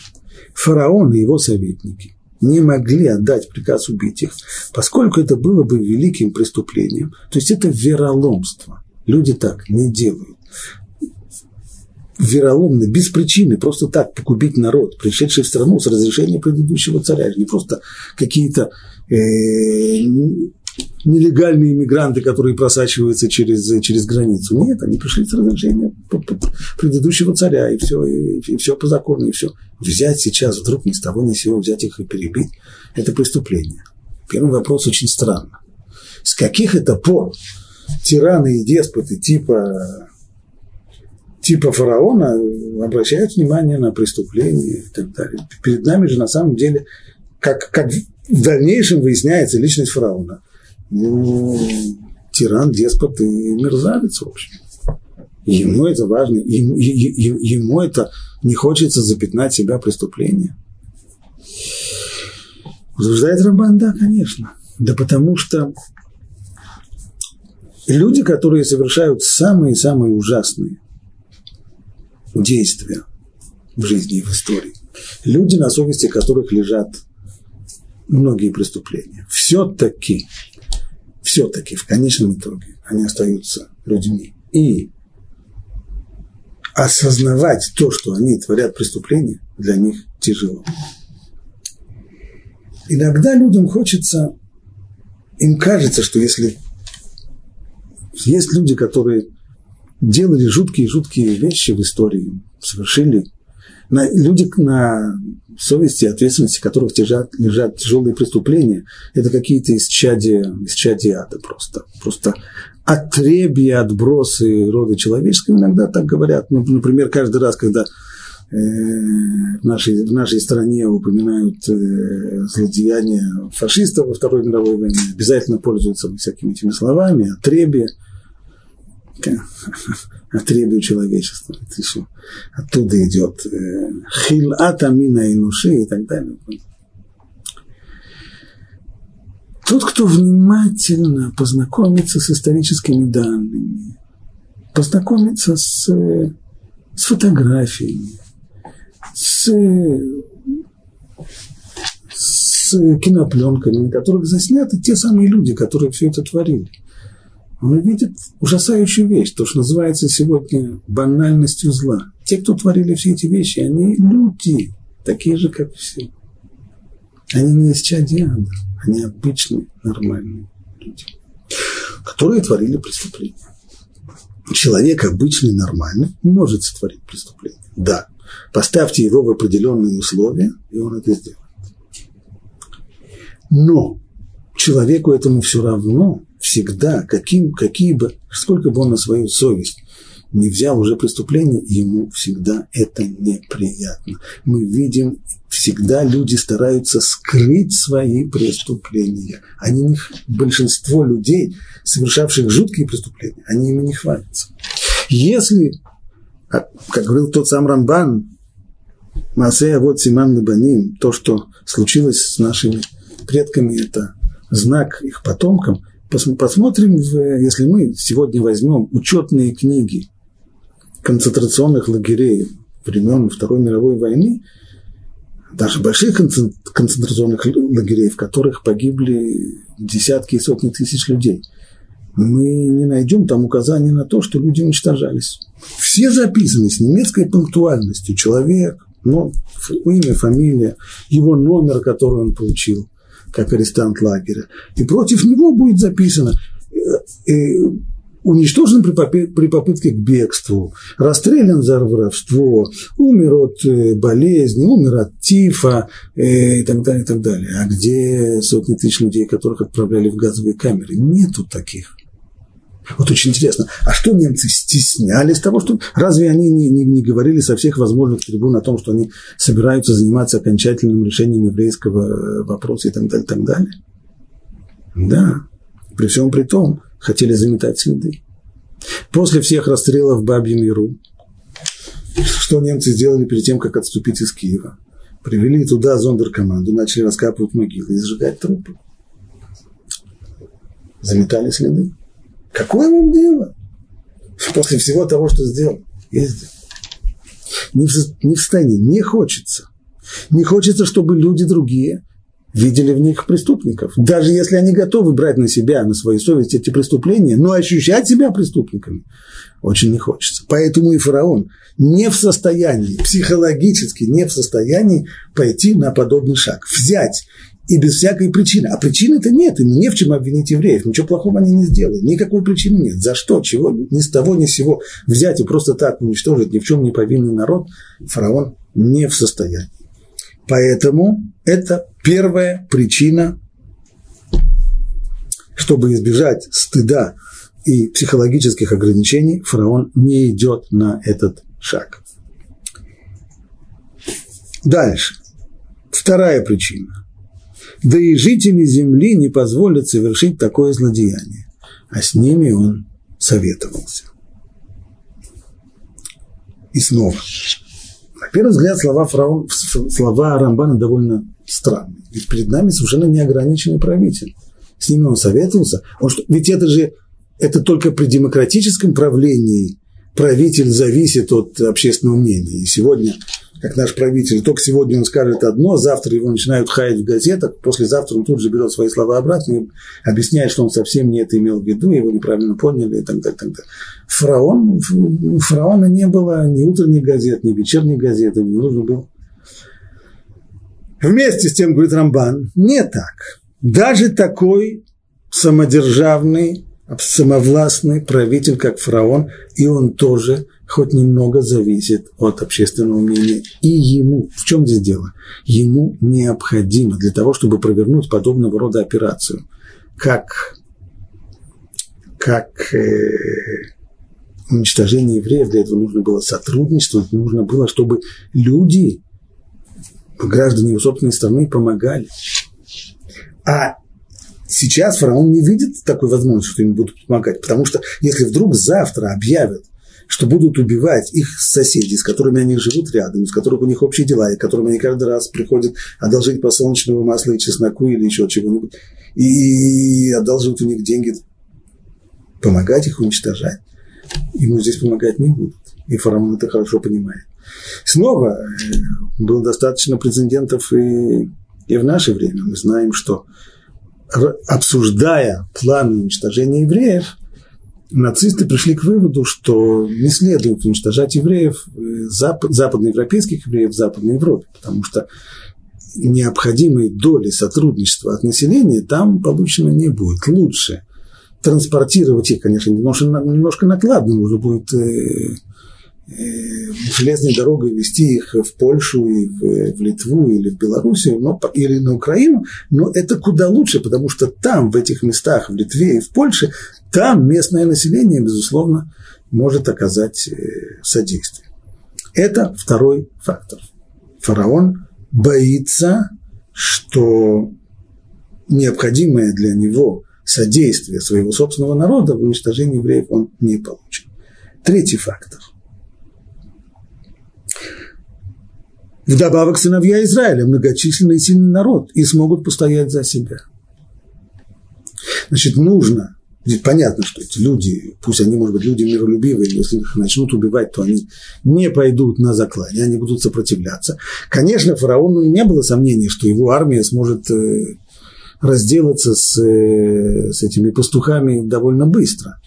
Фараон и его советники не могли отдать приказ убить их, поскольку это было бы великим преступлением. То есть это вероломство. Люди так не делают. Вероломно, без причины, просто так погубить народ, пришедший в страну с разрешения предыдущего царя. Не просто какие-то э, нелегальные иммигранты, которые просачиваются через, через границу. Нет, они пришли с разрешения предыдущего царя, и все, и, и все по закону, и все. Взять сейчас вдруг ни с того ни с сего, взять их и перебить, это преступление. Первый вопрос очень странно. С каких это пор тираны и деспоты типа типа фараона обращают внимание на преступления и так далее. Перед нами же на самом деле, как, как в дальнейшем выясняется личность фараона. Ну, тиран, деспот и мерзавец, в общем. Ему это важно, ему, ему это не хочется запятнать себя преступлением. Утверждает Рамбан, да, конечно. Да потому что люди, которые совершают самые-самые ужасные действия в жизни и в истории, люди, на совести которых лежат многие преступления, все-таки, все-таки в конечном итоге они остаются людьми. И осознавать то, что они творят преступления, для них тяжело. Иногда людям хочется, им кажется, что если есть люди, которые делали жуткие-жуткие вещи в истории, совершили на, люди на совести и ответственности которых лежат, лежат тяжелые преступления, это какие-то исчадия, исчадия ада просто. Просто отребья, отбросы рода человеческого, иногда так говорят. Ну, например, каждый раз, когда э, в нашей, в нашей стране упоминают э, злодеяния фашистов во Второй мировой войне, обязательно пользуются всякими этими словами, отребья, отребью человечества. Это еще оттуда идет э, хил атамина и нуши и так далее. Тот, кто внимательно познакомится с историческими данными, познакомится с, с фотографиями, с, с кинопленками, на которых засняты те самые люди, которые все это творили. Он видит ужасающую вещь, то, что называется сегодня банальностью зла. Те, кто творили все эти вещи, они люди, такие же, как все. Они не из чадиада. Они обычные, нормальные люди, которые творили преступления. Человек обычный, нормальный, может сотворить преступление. Да, поставьте его в определенные условия, и он это сделает. Но человеку этому все равно всегда, каким, какие бы, сколько бы он на свою совесть не взял уже преступление, ему всегда это неприятно. Мы видим, всегда люди стараются скрыть свои преступления. Они большинство людей, совершавших жуткие преступления, они ими не хвалятся. Если, как говорил тот сам Рамбан, Масея вот Симан Лебаним, то, что случилось с нашими предками, это знак их потомкам. Посмотрим, если мы сегодня возьмем учетные книги концентрационных лагерей времен Второй мировой войны, даже больших концентрационных лагерей, в которых погибли десятки и сотни тысяч людей, мы не найдем там указания на то, что люди уничтожались. Все записаны с немецкой пунктуальностью. Человек, ну, имя, фамилия, его номер, который он получил, как арестант лагеря. И против него будет записано э, э, уничтожен при, попытке к бегству, расстрелян за воровство, умер от э, болезни, умер от тифа и так далее, и так далее. А где сотни тысяч людей, которых отправляли в газовые камеры? Нету таких. Вот очень интересно, а что немцы стеснялись того, что разве они не, не, не говорили со всех возможных трибун о том, что они собираются заниматься окончательным решением еврейского э, вопроса и так далее, так далее? Да, при всем при том, хотели заметать следы. После всех расстрелов в Бабьем Яру, что немцы сделали перед тем, как отступить из Киева? Привели туда зондеркоманду, начали раскапывать могилы и сжигать трупы. Заметали следы. Какое вам дело? После всего того, что сделал, ездил. Не в, не в состоянии, не хочется. Не хочется, чтобы люди другие видели в них преступников. Даже если они готовы брать на себя, на свою совесть эти преступления, но ощущать себя преступниками очень не хочется. Поэтому и фараон не в состоянии, психологически не в состоянии пойти на подобный шаг. Взять и без всякой причины. А причины-то нет, им не в чем обвинить евреев, ничего плохого они не сделали, никакой причины нет. За что, чего, ни с того, ни с сего взять и просто так уничтожить ни в чем не повинный народ, фараон не в состоянии. Поэтому это первая причина, чтобы избежать стыда и психологических ограничений фараон не идет на этот шаг. Дальше. Вторая причина. Да и жители земли не позволят совершить такое злодеяние. А с ними он советовался. И снова. На первый взгляд слова, фараон, слова Рамбана довольно странные. Ведь перед нами совершенно неограниченный правитель. С ними он советовался. Он что, ведь это же это только при демократическом правлении правитель зависит от общественного мнения. И сегодня, как наш правитель, только сегодня он скажет одно, завтра его начинают хаять в газетах, послезавтра он тут же берет свои слова обратно и объясняет, что он совсем не это имел в виду, его неправильно поняли и так далее. Так далее. Фараон, фараона не было ни утренних газет, ни вечерних газет, не нужно было. Вместе с тем, говорит Рамбан, не так. Даже такой самодержавный самовластный правитель, как фараон, и он тоже хоть немного зависит от общественного мнения. И ему, в чем здесь дело? Ему необходимо для того, чтобы провернуть подобного рода операцию, как, как э, уничтожение евреев, для этого нужно было сотрудничество, нужно было, чтобы люди, граждане его собственной страны, помогали. А Сейчас фараон не видит такой возможности, что им будут помогать, потому что если вдруг завтра объявят, что будут убивать их соседей, с которыми они живут рядом, с которых у них общие дела, и которым они каждый раз приходят одолжить подсолнечного масла и чесноку или еще чего-нибудь, и одалживают у них деньги, помогать их уничтожать. Ему здесь помогать не будут. И фараон это хорошо понимает. Снова э, было достаточно прецедентов и, и в наше время. Мы знаем, что обсуждая планы уничтожения евреев, нацисты пришли к выводу, что не следует уничтожать евреев, э, запад, западноевропейских евреев в Западной Европе, потому что необходимой доли сотрудничества от населения там получено не будет. Лучше транспортировать их, конечно, немножко, немножко накладно, нужно будет Э, железной дорогой вести их в Польшу, и в, Литву или в Белоруссию, но, или на Украину, но это куда лучше, потому что там, в этих местах, в Литве и в Польше, там местное население, безусловно, может оказать э, содействие. Это второй фактор. Фараон боится, что необходимое для него содействие своего собственного народа в уничтожении евреев он не получит. Третий фактор – Вдобавок сыновья Израиля, многочисленный и сильный народ, и смогут постоять за себя. Значит, нужно, ведь понятно, что эти люди, пусть они, может быть, люди миролюбивые, если их начнут убивать, то они не пойдут на заклание, они будут сопротивляться. Конечно, фараону не было сомнений, что его армия сможет э, разделаться с, э, с этими пастухами довольно быстро.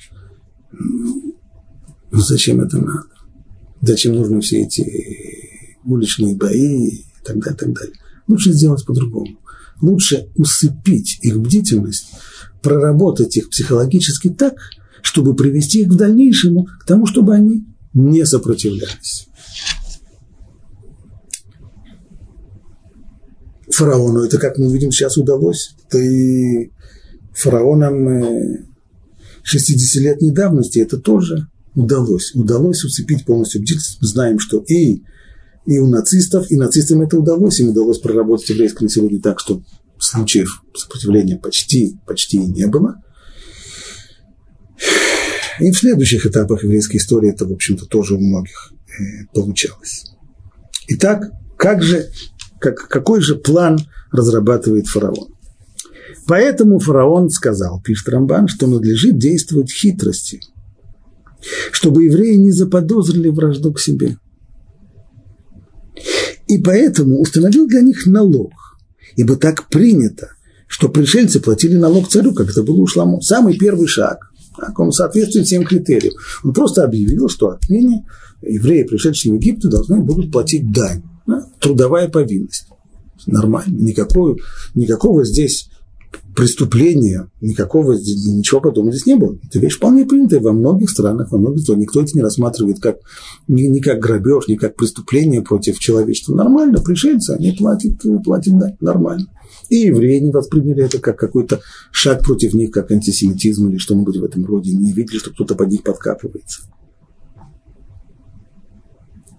Но зачем это надо? Зачем нужны все эти уличные бои и так далее, так далее. Лучше сделать по-другому. Лучше усыпить их бдительность, проработать их психологически так, чтобы привести их в дальнейшему к тому, чтобы они не сопротивлялись. Фараону это, как мы видим, сейчас удалось. Да и фараонам 60-летней давности это тоже удалось. Удалось усыпить полностью бдительность. Знаем, что и и у нацистов, и нацистам это удалось, им удалось проработать еврейское население так, что случаев сопротивления почти, почти не было. И в следующих этапах еврейской истории это, в общем-то, тоже у многих э, получалось. Итак, как же, как, какой же план разрабатывает фараон? Поэтому фараон сказал, пишет Рамбан, что надлежит действовать хитростью, чтобы евреи не заподозрили вражду к себе – и поэтому установил для них налог, ибо так принято, что пришельцы платили налог царю, как это было у Шламу. Самый первый шаг, так, он соответствует всем критериям. Он просто объявил, что отныне евреи, пришедшие в Египет, должны будут платить дань. Да? Трудовая повинность. Нормально. Никакого, никакого здесь преступления, никакого, ничего подобного здесь не было. Это вещь вполне принятая во многих странах, во многих странах. Никто это не рассматривает как, ни, ни как грабеж, ни как преступление против человечества. Нормально, пришельцы, они платят, платят да, нормально. И евреи не восприняли это как какой-то шаг против них, как антисемитизм или что-нибудь в этом роде. Не видели, что кто-то под них подкапывается.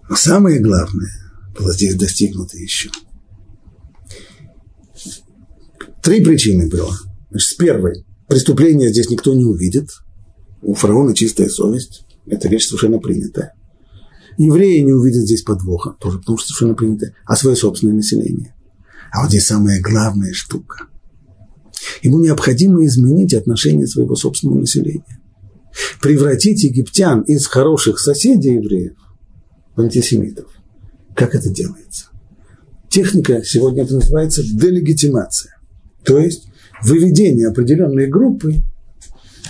Но самое главное было здесь достигнуто еще. Три причины было. Значит, с первой. Преступление здесь никто не увидит. У фараона чистая совесть. Это вещь совершенно принятая. Евреи не увидят здесь подвоха, тоже потому что совершенно принятая, а свое собственное население. А вот здесь самая главная штука. Ему необходимо изменить отношение своего собственного населения. Превратить египтян из хороших соседей евреев в антисемитов. Как это делается? Техника сегодня это называется делегитимация. То есть выведение определенной группы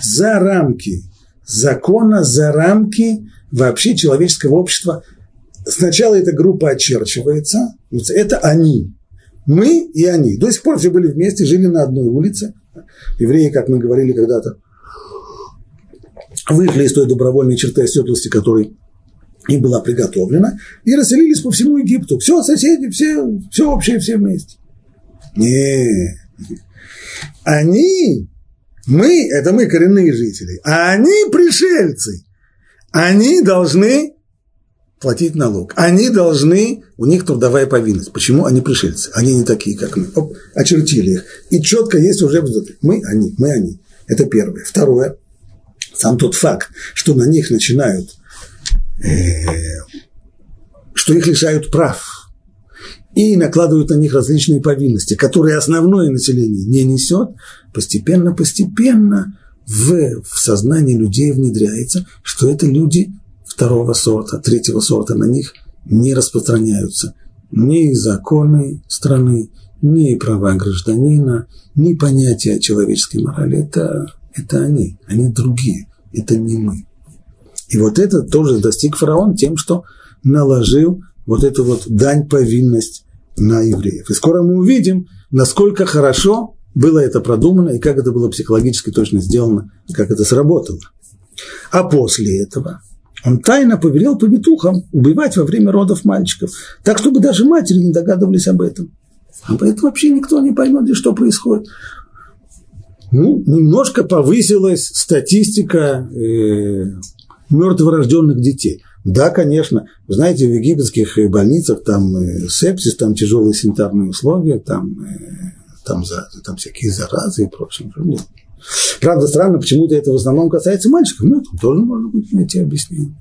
за рамки закона, за рамки вообще человеческого общества. Сначала эта группа очерчивается, это они, мы и они. До сих пор все были вместе, жили на одной улице. Евреи, как мы говорили когда-то, вышли из той добровольной черты оседлости, которой им была приготовлена, и расселились по всему Египту. Все соседи, все, все общее, все вместе. Нет. Они, мы, это мы коренные жители, а они пришельцы. Они должны платить налог. Они должны, у них трудовая повинность. Почему они пришельцы? Они не такие, как мы. Оп, очертили их. И четко есть уже мы, они, мы, они. Это первое. Второе. Сам тот факт, что на них начинают, э, что их лишают прав и накладывают на них различные повинности, которые основное население не несет, постепенно-постепенно в, в сознании людей внедряется, что это люди второго сорта, третьего сорта, на них не распространяются ни законы страны, ни права гражданина, ни понятия человеческой морали. Это, это они, они другие, это не мы. И вот это тоже достиг фараон тем, что наложил вот эту вот дань повинность на евреев. И скоро мы увидим, насколько хорошо было это продумано и как это было психологически точно сделано, как это сработало. А после этого он тайно повелел повитухам убивать во время родов мальчиков, так, чтобы даже матери не догадывались об этом. Об этом вообще никто не поймет, что происходит. Ну, немножко повысилась статистика э, мертворожденных детей. Да, конечно, знаете, в египетских больницах там э, сепсис, там тяжелые санитарные условия, там, э, там, за, там всякие заразы и прочее. Правда, странно, почему-то это в основном касается мальчиков, но это тоже можно будет найти объяснение.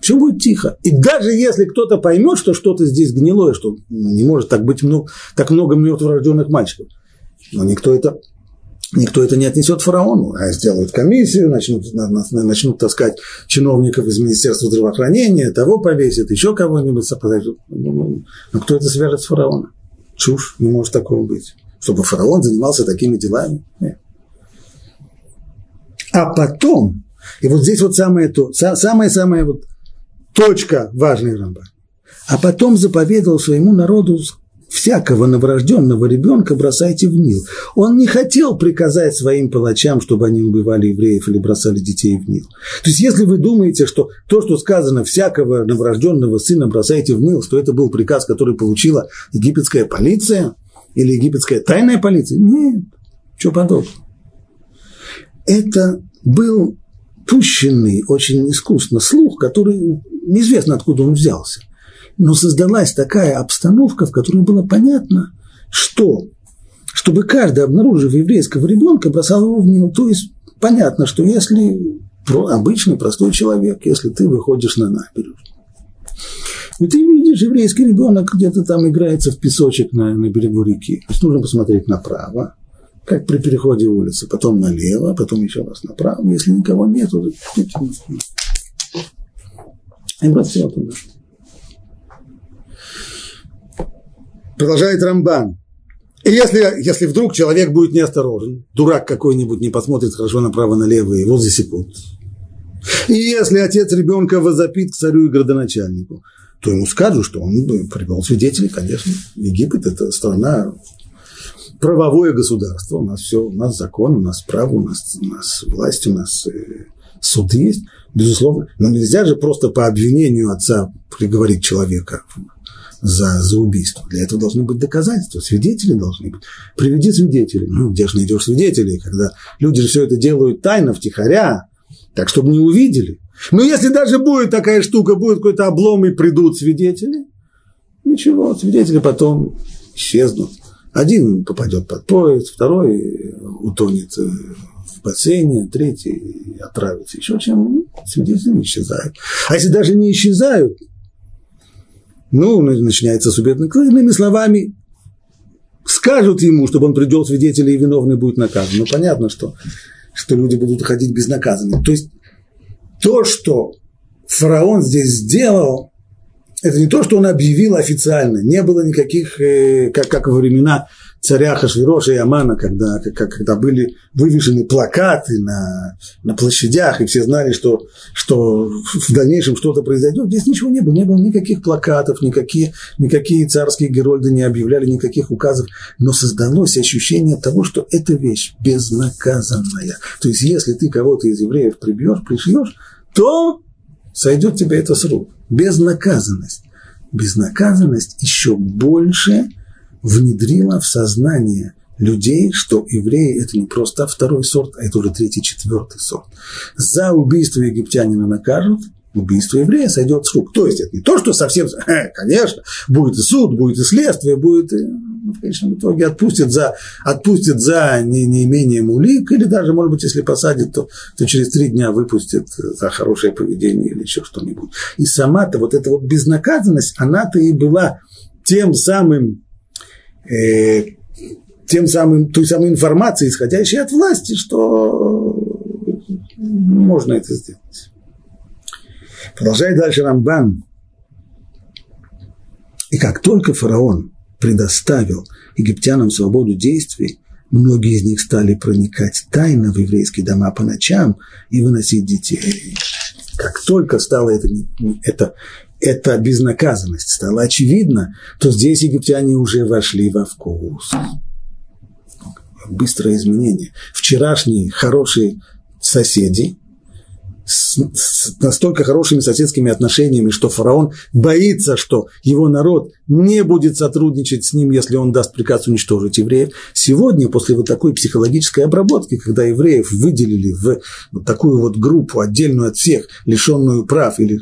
Все будет тихо. И даже если кто-то поймет, что что-то здесь гнилое, что ну, не может так быть много, так много мертворожденных мальчиков, но никто это, никто это не отнесет фараону, а сделают комиссию, начнут, начнут таскать чиновников из Министерства здравоохранения, того повесят, еще кого-нибудь. Ну, ну, но кто это свяжет с фараоном? Чушь, не может такого быть. Чтобы фараон занимался такими делами. Нет. А потом, и вот здесь вот самое то, самая-самая вот точка важная Рамба. А потом заповедовал своему народу всякого новорожденного ребенка бросайте в Нил. Он не хотел приказать своим палачам, чтобы они убивали евреев или бросали детей в Нил. То есть, если вы думаете, что то, что сказано всякого новорожденного сына бросайте в Нил, что это был приказ, который получила египетская полиция или египетская тайная полиция, нет, что подобного это был пущенный очень искусно слух, который неизвестно откуда он взялся. Но создалась такая обстановка, в которой было понятно, что чтобы каждый, обнаружив еврейского ребенка, бросал его в Нил. То есть понятно, что если обычный простой человек, если ты выходишь на набережную, и ты видишь, еврейский ребенок где-то там играется в песочек на, на берегу реки. То есть нужно посмотреть направо, как при переходе улицы, потом налево, потом еще раз направо. Если никого нет, то и бросил туда. Продолжает Рамбан. И если, если вдруг человек будет неосторожен, дурак какой-нибудь не посмотрит хорошо направо-налево, его засекут. И если отец ребенка возопит к царю и градоначальнику, то ему скажут, что он привел свидетелей, конечно. Египет – это страна правовое государство, у нас все, у нас закон, у нас право, у нас, у нас власть, у нас э, суд есть, безусловно, но нельзя же просто по обвинению отца приговорить человека за, за убийство. Для этого должны быть доказательства, свидетели должны быть. Приведи свидетелей. Ну, где же найдешь свидетелей, когда люди же все это делают тайно, втихаря, так, чтобы не увидели. Но если даже будет такая штука, будет какой-то облом и придут свидетели, ничего, свидетели потом исчезнут. Один попадет под поезд, второй утонет в бассейне, третий отравится еще чем свидетели не исчезают. А если даже не исчезают, ну, начинается судебный клин, иными словами, скажут ему, чтобы он привел свидетелей и виновный будет наказан. Ну, понятно, что, что люди будут ходить безнаказанными. То есть, то, что фараон здесь сделал, это не то, что он объявил официально. Не было никаких, э, как, как во времена царя Хашвироша и Амана, когда, как, когда были вывешены плакаты на, на площадях, и все знали, что, что в дальнейшем что-то произойдет. Здесь ничего не было, не было никаких плакатов, никакие, никакие царские герольды не объявляли никаких указов, но создалось ощущение того, что эта вещь безнаказанная. То есть, если ты кого-то из евреев прибьешь, пришьешь, то сойдет тебе это с рук. Безнаказанность. Безнаказанность еще больше внедрила в сознание людей, что евреи – это не просто второй сорт, а это уже третий, четвертый сорт. За убийство египтянина накажут – убийство еврея сойдет с рук. То есть это не то, что совсем, конечно, будет и суд, будет и следствие, будет и, ну, в конечном итоге отпустит за, отпустит за не, неимением улик, или даже, может быть, если посадит, то, то через три дня выпустит за хорошее поведение или еще что-нибудь. И сама-то вот эта вот безнаказанность, она-то и была тем самым э, тем самым, той самой информацией, исходящей от власти, что можно это сделать. Продолжает дальше Рамбан. И как только фараон предоставил египтянам свободу действий, многие из них стали проникать тайно в еврейские дома по ночам и выносить детей. Как только стало это, это, это безнаказанность стала очевидна, то здесь египтяне уже вошли во вкус. Быстрое изменение. Вчерашние хорошие соседи с, с настолько хорошими соседскими отношениями, что фараон боится, что его народ не будет сотрудничать с ним, если он даст приказ уничтожить евреев. Сегодня, после вот такой психологической обработки, когда евреев выделили в вот такую вот группу, отдельную от всех, лишенную прав, или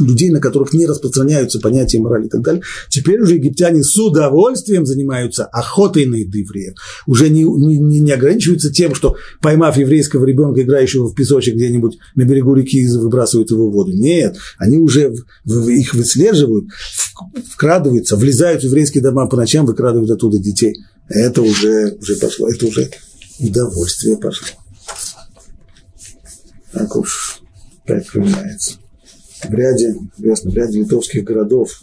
людей, на которых не распространяются понятия морали и так далее. Теперь уже египтяне с удовольствием занимаются охотой на евреев. Уже не, не, не ограничиваются тем, что поймав еврейского ребенка, играющего в песочек где-нибудь на берегу реки, выбрасывают его в воду. Нет, они уже в, в, их выслеживают, вкрадываются, влезают в еврейские дома по ночам, выкрадывают оттуда детей. Это уже, уже пошло, это уже удовольствие пошло. Так уж опять вспоминается в ряде, известно, в ряде литовских городов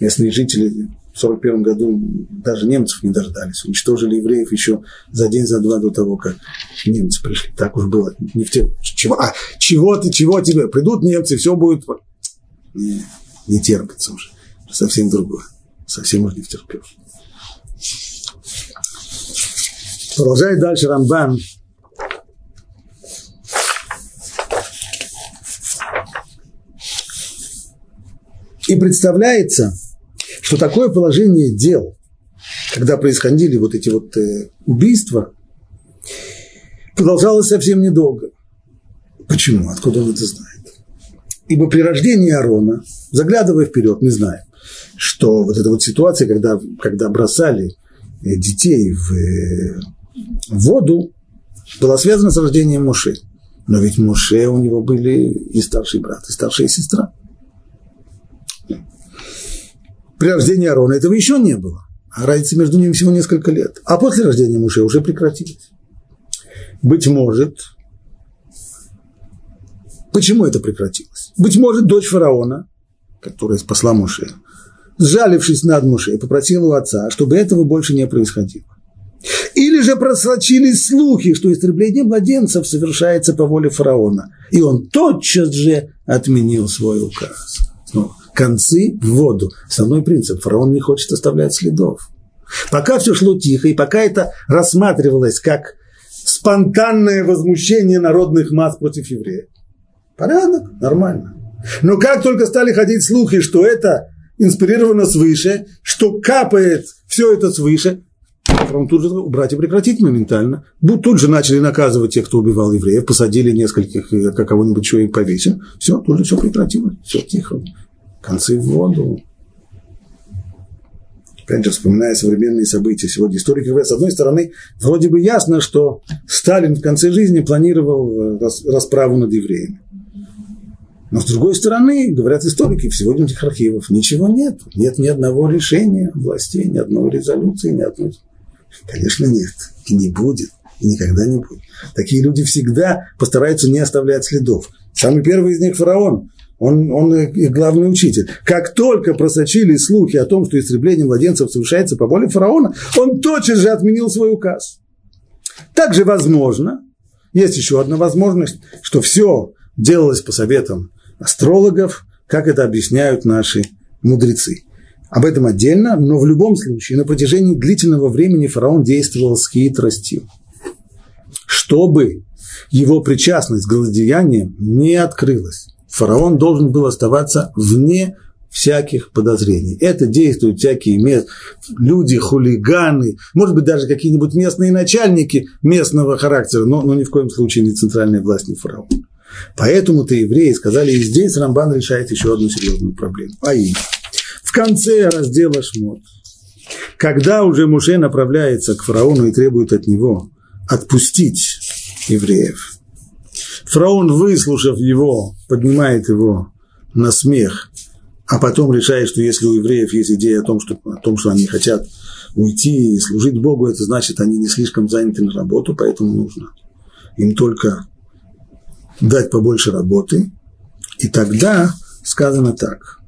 местные жители в 1941 году даже немцев не дождались. Уничтожили евреев еще за день, за два до того, как немцы пришли. Так уж было. Не в те... чего, а, чего ты, чего тебе? Придут немцы, все будет... Не, не терпится уже. Совсем другое. Совсем уже не втерпешь. Продолжает дальше Рамбан И представляется, что такое положение дел, когда происходили вот эти вот э, убийства, продолжалось совсем недолго. Почему? Откуда он это знает? Ибо при рождении Аарона, заглядывая вперед, мы знаем, что вот эта вот ситуация, когда, когда бросали э, детей в, э, в воду, была связана с рождением Моше. Но ведь Моше у него были и старший брат, и старшая сестра при рождении Аарона этого еще не было. А разница между ними всего несколько лет. А после рождения Муше уже прекратилась. Быть может, почему это прекратилось? Быть может, дочь фараона, которая спасла Муше, сжалившись над Муше, попросила у отца, чтобы этого больше не происходило. Или же просочились слухи, что истребление младенцев совершается по воле фараона, и он тотчас же отменил свой указ. Снова концы в воду. Основной принцип. Фараон не хочет оставлять следов. Пока все шло тихо, и пока это рассматривалось как спонтанное возмущение народных масс против евреев. Порядок, нормально. Но как только стали ходить слухи, что это инспирировано свыше, что капает все это свыше, фронт тут же убрать и прекратить моментально. Тут же начали наказывать тех, кто убивал евреев, посадили нескольких, э, как кого-нибудь еще и повесили. Все, тут же все прекратилось, все тихо. Концы в воду. Опять же, вспоминая современные события сегодня, историки говорят, с одной стороны, вроде бы ясно, что Сталин в конце жизни планировал э, расправу над евреями. Но с другой стороны, говорят историки, в сегодняшних архивах ничего нет. Нет ни одного решения властей, ни одной резолюции, ни одной... Конечно, нет. И не будет. И никогда не будет. Такие люди всегда постараются не оставлять следов. Самый первый из них фараон. Он, он их главный учитель. Как только просочились слухи о том, что истребление младенцев совершается по воле фараона, он тотчас же отменил свой указ. Также возможно, есть еще одна возможность, что все делалось по советам астрологов, как это объясняют наши мудрецы. Об этом отдельно, но в любом случае на протяжении длительного времени фараон действовал с хитростью, чтобы его причастность к голодеяниям не открылась. Фараон должен был оставаться вне всяких подозрений. Это действуют всякие мест, люди, хулиганы, может быть, даже какие-нибудь местные начальники местного характера, но, но ни в коем случае не центральная власть, не фараон. Поэтому-то евреи сказали, и здесь Рамбан решает еще одну серьезную проблему. А именно, в конце раздела Шмот, когда уже Муше направляется к фараону и требует от него отпустить евреев, фараон, выслушав его, поднимает его на смех, а потом решает, что если у евреев есть идея о том, что, о том, что они хотят уйти и служить Богу, это значит, они не слишком заняты на работу, поэтому нужно им только дать побольше работы, и тогда сказано так.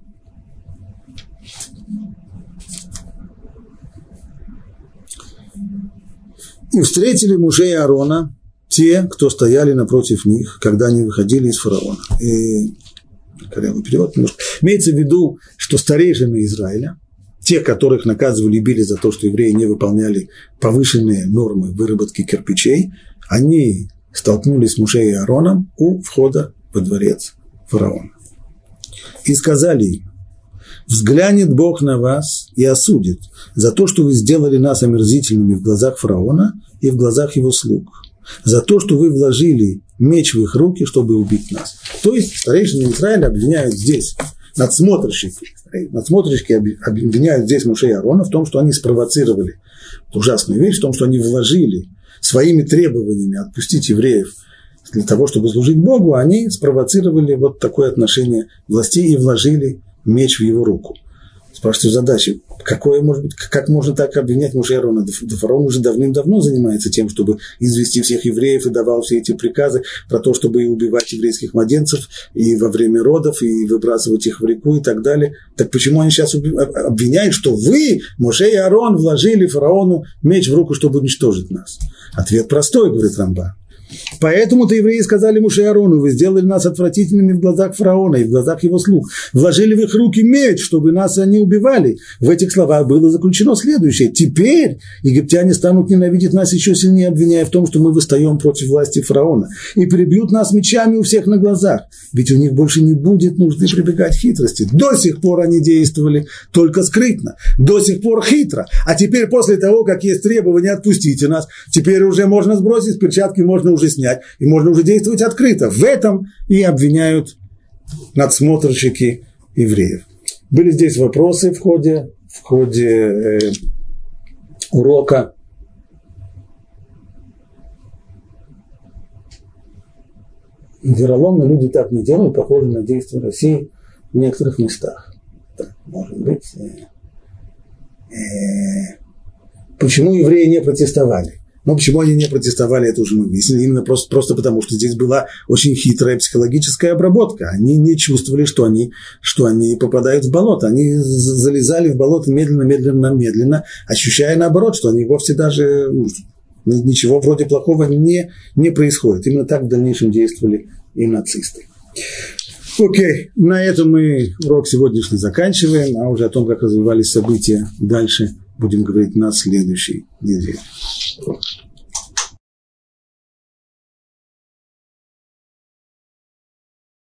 И встретили мужей Аарона те, кто стояли напротив них, когда они выходили из фараона. И корявый перевод немножко. Имеется в виду, что старейшины Израиля, те, которых наказывали и били за то, что евреи не выполняли повышенные нормы выработки кирпичей, они столкнулись с Муше и Аароном у входа во дворец фараона. И сказали им, взглянет Бог на вас и осудит за то, что вы сделали нас омерзительными в глазах фараона и в глазах его слуг, за то, что вы вложили меч в их руки, чтобы убить нас. То есть старейшины Израиля обвиняют здесь надсмотрщики, надсмотрщики обвиняют здесь Муше и Аарона в том, что они спровоцировали ужасную вещь, в том, что они вложили своими требованиями отпустить евреев для того, чтобы служить Богу, они спровоцировали вот такое отношение властей и вложили меч в его руку. Спрашиваю задачи, какое может быть, как можно так обвинять Муше Арона? Да фараон уже давным-давно занимается тем, чтобы извести всех евреев и давал все эти приказы про то, чтобы убивать еврейских младенцев и во время родов, и выбрасывать их в реку и так далее. Так почему они сейчас обвиняют, что вы, Муше и Арон, вложили фараону меч в руку, чтобы уничтожить нас? Ответ простой, говорит Рамба. Поэтому-то евреи сказали Муше Арону, вы сделали нас отвратительными в глазах фараона и в глазах его слуг. Вложили в их руки меч, чтобы нас они убивали. В этих словах было заключено следующее. Теперь египтяне станут ненавидеть нас еще сильнее, обвиняя в том, что мы восстаем против власти фараона. И прибьют нас мечами у всех на глазах. Ведь у них больше не будет нужды прибегать к хитрости. До сих пор они действовали только скрытно. До сих пор хитро. А теперь после того, как есть требование «отпустите нас», теперь уже можно сбросить перчатки, можно уже снять, и можно уже действовать открыто. В этом и обвиняют надсмотрщики евреев. Были здесь вопросы в ходе, в ходе э, урока. Вероломно люди так не делают, похоже на действия России в некоторых местах. Так, может быть. Э, э, почему евреи не протестовали? Но почему они не протестовали, это уже мы выяснили. Именно просто, просто потому, что здесь была очень хитрая психологическая обработка. Они не чувствовали, что они, что они попадают в болото. Они залезали в болото медленно, медленно, медленно, ощущая наоборот, что они вовсе даже ну, ничего вроде плохого не, не происходит. Именно так в дальнейшем действовали и нацисты. Окей, на этом мы урок сегодняшний заканчиваем, а уже о том, как развивались события дальше, будем говорить на следующей неделе.